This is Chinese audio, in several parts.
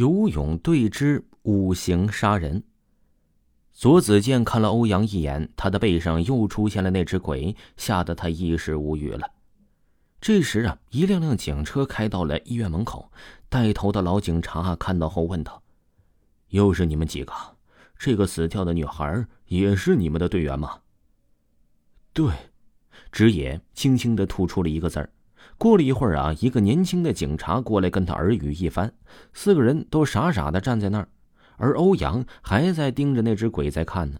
游泳对峙，五行杀人。左子健看了欧阳一眼，他的背上又出现了那只鬼，吓得他一时无语了。这时啊，一辆辆警车开到了医院门口，带头的老警察看到后问道：“又是你们几个？这个死掉的女孩也是你们的队员吗？”“对。”直野轻轻的吐出了一个字儿。过了一会儿啊，一个年轻的警察过来跟他耳语一番，四个人都傻傻的站在那儿，而欧阳还在盯着那只鬼在看呢。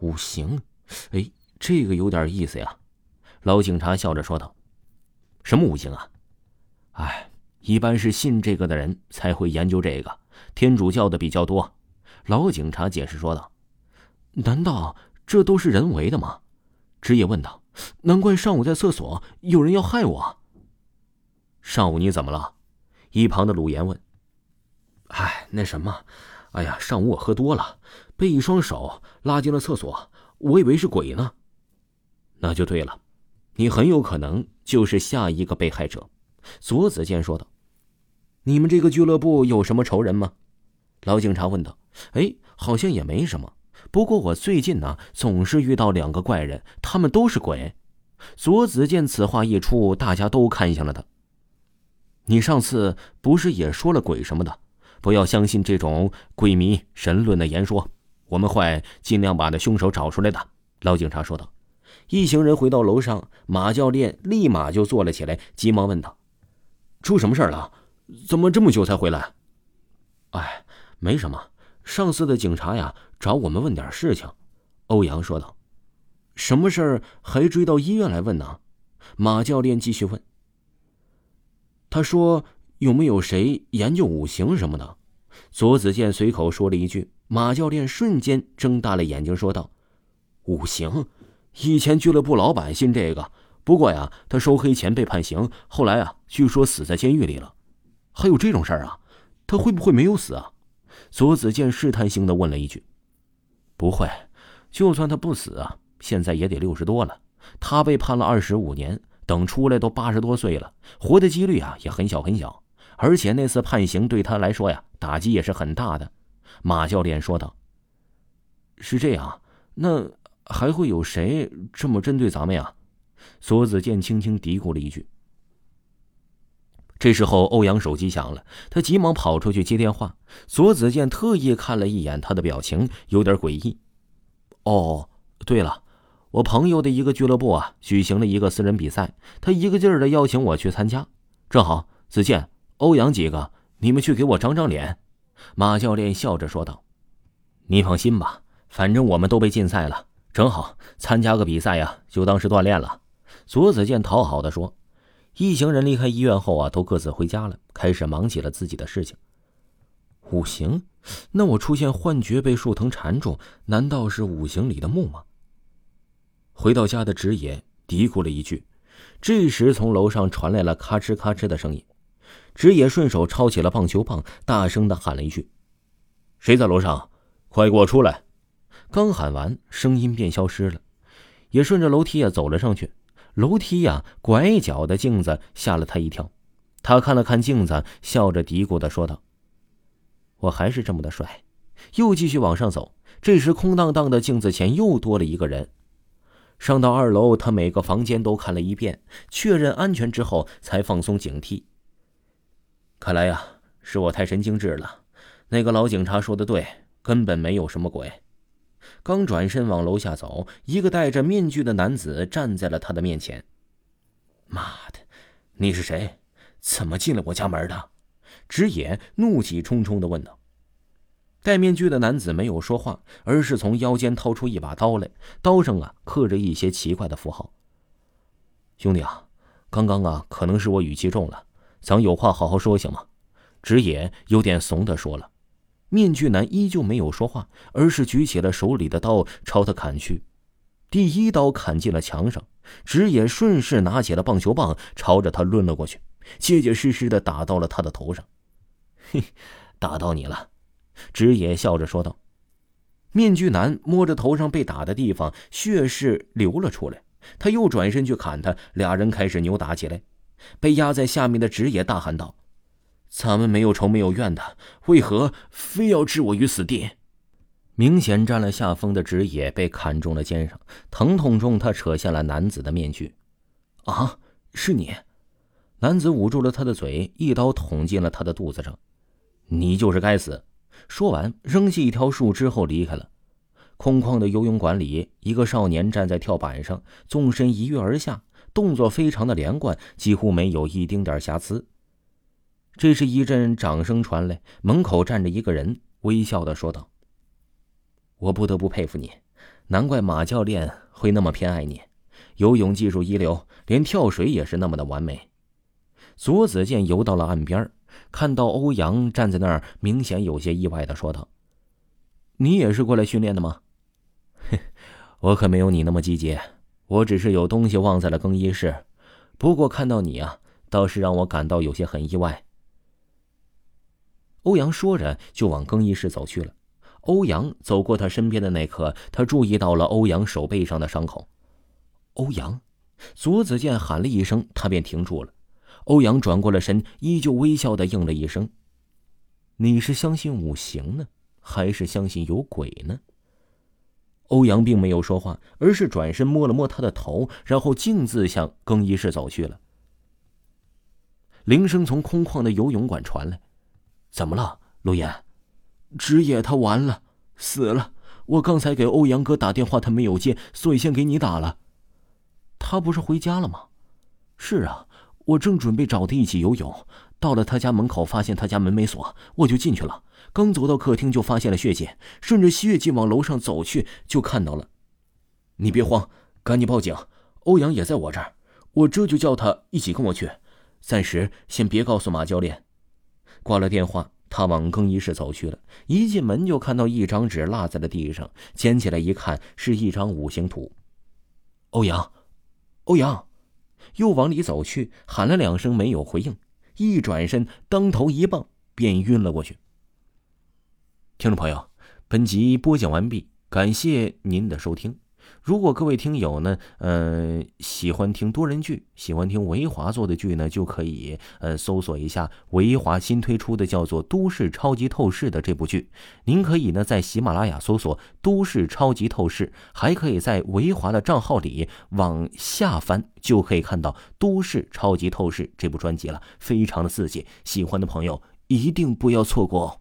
五行，哎，这个有点意思呀。老警察笑着说道：“什么五行啊？哎，一般是信这个的人才会研究这个，天主教的比较多。”老警察解释说道：“难道这都是人为的吗？”职业问道。难怪上午在厕所有人要害我。上午你怎么了？一旁的鲁岩问。哎，那什么，哎呀，上午我喝多了，被一双手拉进了厕所，我以为是鬼呢。那就对了，你很有可能就是下一个被害者。左子健说道。你们这个俱乐部有什么仇人吗？老警察问道。哎，好像也没什么。不过我最近呢，总是遇到两个怪人，他们都是鬼。左子健此话一出，大家都看向了他。你上次不是也说了鬼什么的？不要相信这种鬼迷神论的言说。我们会尽量把那凶手找出来的。老警察说道。一行人回到楼上，马教练立马就坐了起来，急忙问道：“出什么事了？怎么这么久才回来？”“哎，没什么。上次的警察呀。”找我们问点事情，欧阳说道：“什么事儿还追到医院来问呢？”马教练继续问：“他说有没有谁研究五行什么的？”左子健随口说了一句，马教练瞬间睁大了眼睛说道：“五行？以前俱乐部老板信这个，不过呀，他收黑钱被判刑，后来啊，据说死在监狱里了。还有这种事儿啊？他会不会没有死啊？”左子健试探性的问了一句。不会，就算他不死啊，现在也得六十多了。他被判了二十五年，等出来都八十多岁了，活的几率啊也很小很小。而且那次判刑对他来说呀，打击也是很大的。马教练说道：“是这样，那还会有谁这么针对咱们呀？”左子健轻轻嘀咕了一句。这时候，欧阳手机响了，他急忙跑出去接电话。左子健特意看了一眼他的表情，有点诡异。哦，对了，我朋友的一个俱乐部啊，举行了一个私人比赛，他一个劲儿的邀请我去参加。正好，子健、欧阳几个，你们去给我长长脸。”马教练笑着说道。“你放心吧，反正我们都被禁赛了，正好参加个比赛呀，就当是锻炼了。”左子健讨好的说。一行人离开医院后啊，都各自回家了，开始忙起了自己的事情。五行？那我出现幻觉被树藤缠住，难道是五行里的木吗？回到家的直野嘀咕了一句。这时，从楼上传来了咔哧咔哧的声音。直野顺手抄起了棒球棒，大声的喊了一句：“谁在楼上？快给我出来！”刚喊完，声音便消失了。也顺着楼梯也走了上去。楼梯呀，拐角的镜子吓了他一跳。他看了看镜子，笑着嘀咕的说道：“我还是这么的帅。”又继续往上走。这时，空荡荡的镜子前又多了一个人。上到二楼，他每个房间都看了一遍，确认安全之后，才放松警惕。看来呀，是我太神经质了。那个老警察说的对，根本没有什么鬼。刚转身往楼下走，一个戴着面具的男子站在了他的面前。妈的，你是谁？怎么进了我家门的？直野怒气冲冲的问道。戴面具的男子没有说话，而是从腰间掏出一把刀来，刀上啊刻着一些奇怪的符号。兄弟啊，刚刚啊可能是我语气重了，咱有话好好说行吗？直野有点怂的说了。面具男依旧没有说话，而是举起了手里的刀朝他砍去。第一刀砍进了墙上，直野顺势拿起了棒球棒朝着他抡了过去，结结实实的打到了他的头上。嘿，打到你了，直野笑着说道。面具男摸着头上被打的地方，血势流了出来。他又转身去砍他，俩人开始扭打起来。被压在下面的直野大喊道：“咱们没有仇没有怨的，为何非要置我于死地？明显占了下风的直野被砍中了肩上，疼痛中他扯下了男子的面具。啊，是你！男子捂住了他的嘴，一刀捅进了他的肚子上。你就是该死！说完，扔下一条树枝后离开了。空旷的游泳馆里，一个少年站在跳板上，纵身一跃而下，动作非常的连贯，几乎没有一丁点瑕疵。这时，一阵掌声传来，门口站着一个人，微笑的说道：“我不得不佩服你，难怪马教练会那么偏爱你。游泳技术一流，连跳水也是那么的完美。”左子健游到了岸边，看到欧阳站在那儿，明显有些意外的说道：“你也是过来训练的吗？”我可没有你那么积极，我只是有东西忘在了更衣室。不过看到你啊，倒是让我感到有些很意外。欧阳说着就往更衣室走去了。欧阳走过他身边的那刻，他注意到了欧阳手背上的伤口。欧阳，左子健喊了一声，他便停住了。欧阳转过了身，依旧微笑的应了一声：“你是相信五行呢，还是相信有鬼呢？”欧阳并没有说话，而是转身摸了摸他的头，然后径自向更衣室走去了。铃声从空旷的游泳馆传来：“怎么了，陆岩？职业他完了，死了。我刚才给欧阳哥打电话，他没有接，所以先给你打了。他不是回家了吗？是啊，我正准备找他一起游泳，到了他家门口，发现他家门没锁，我就进去了。”刚走到客厅，就发现了血迹，顺着血迹往楼上走去，就看到了。你别慌，赶紧报警。欧阳也在我这儿，我这就叫他一起跟我去。暂时先别告诉马教练。挂了电话，他往更衣室走去了。一进门就看到一张纸落在了地上，捡起来一看，是一张五行图。欧阳，欧阳，又往里走去，喊了两声没有回应，一转身，当头一棒，便晕了过去。听众朋友，本集播讲完毕，感谢您的收听。如果各位听友呢，呃，喜欢听多人剧，喜欢听维华做的剧呢，就可以呃搜索一下维华新推出的叫做《都市超级透视》的这部剧。您可以呢在喜马拉雅搜索《都市超级透视》，还可以在维华的账号里往下翻，就可以看到《都市超级透视》这部专辑了，非常的刺激，喜欢的朋友一定不要错过哦。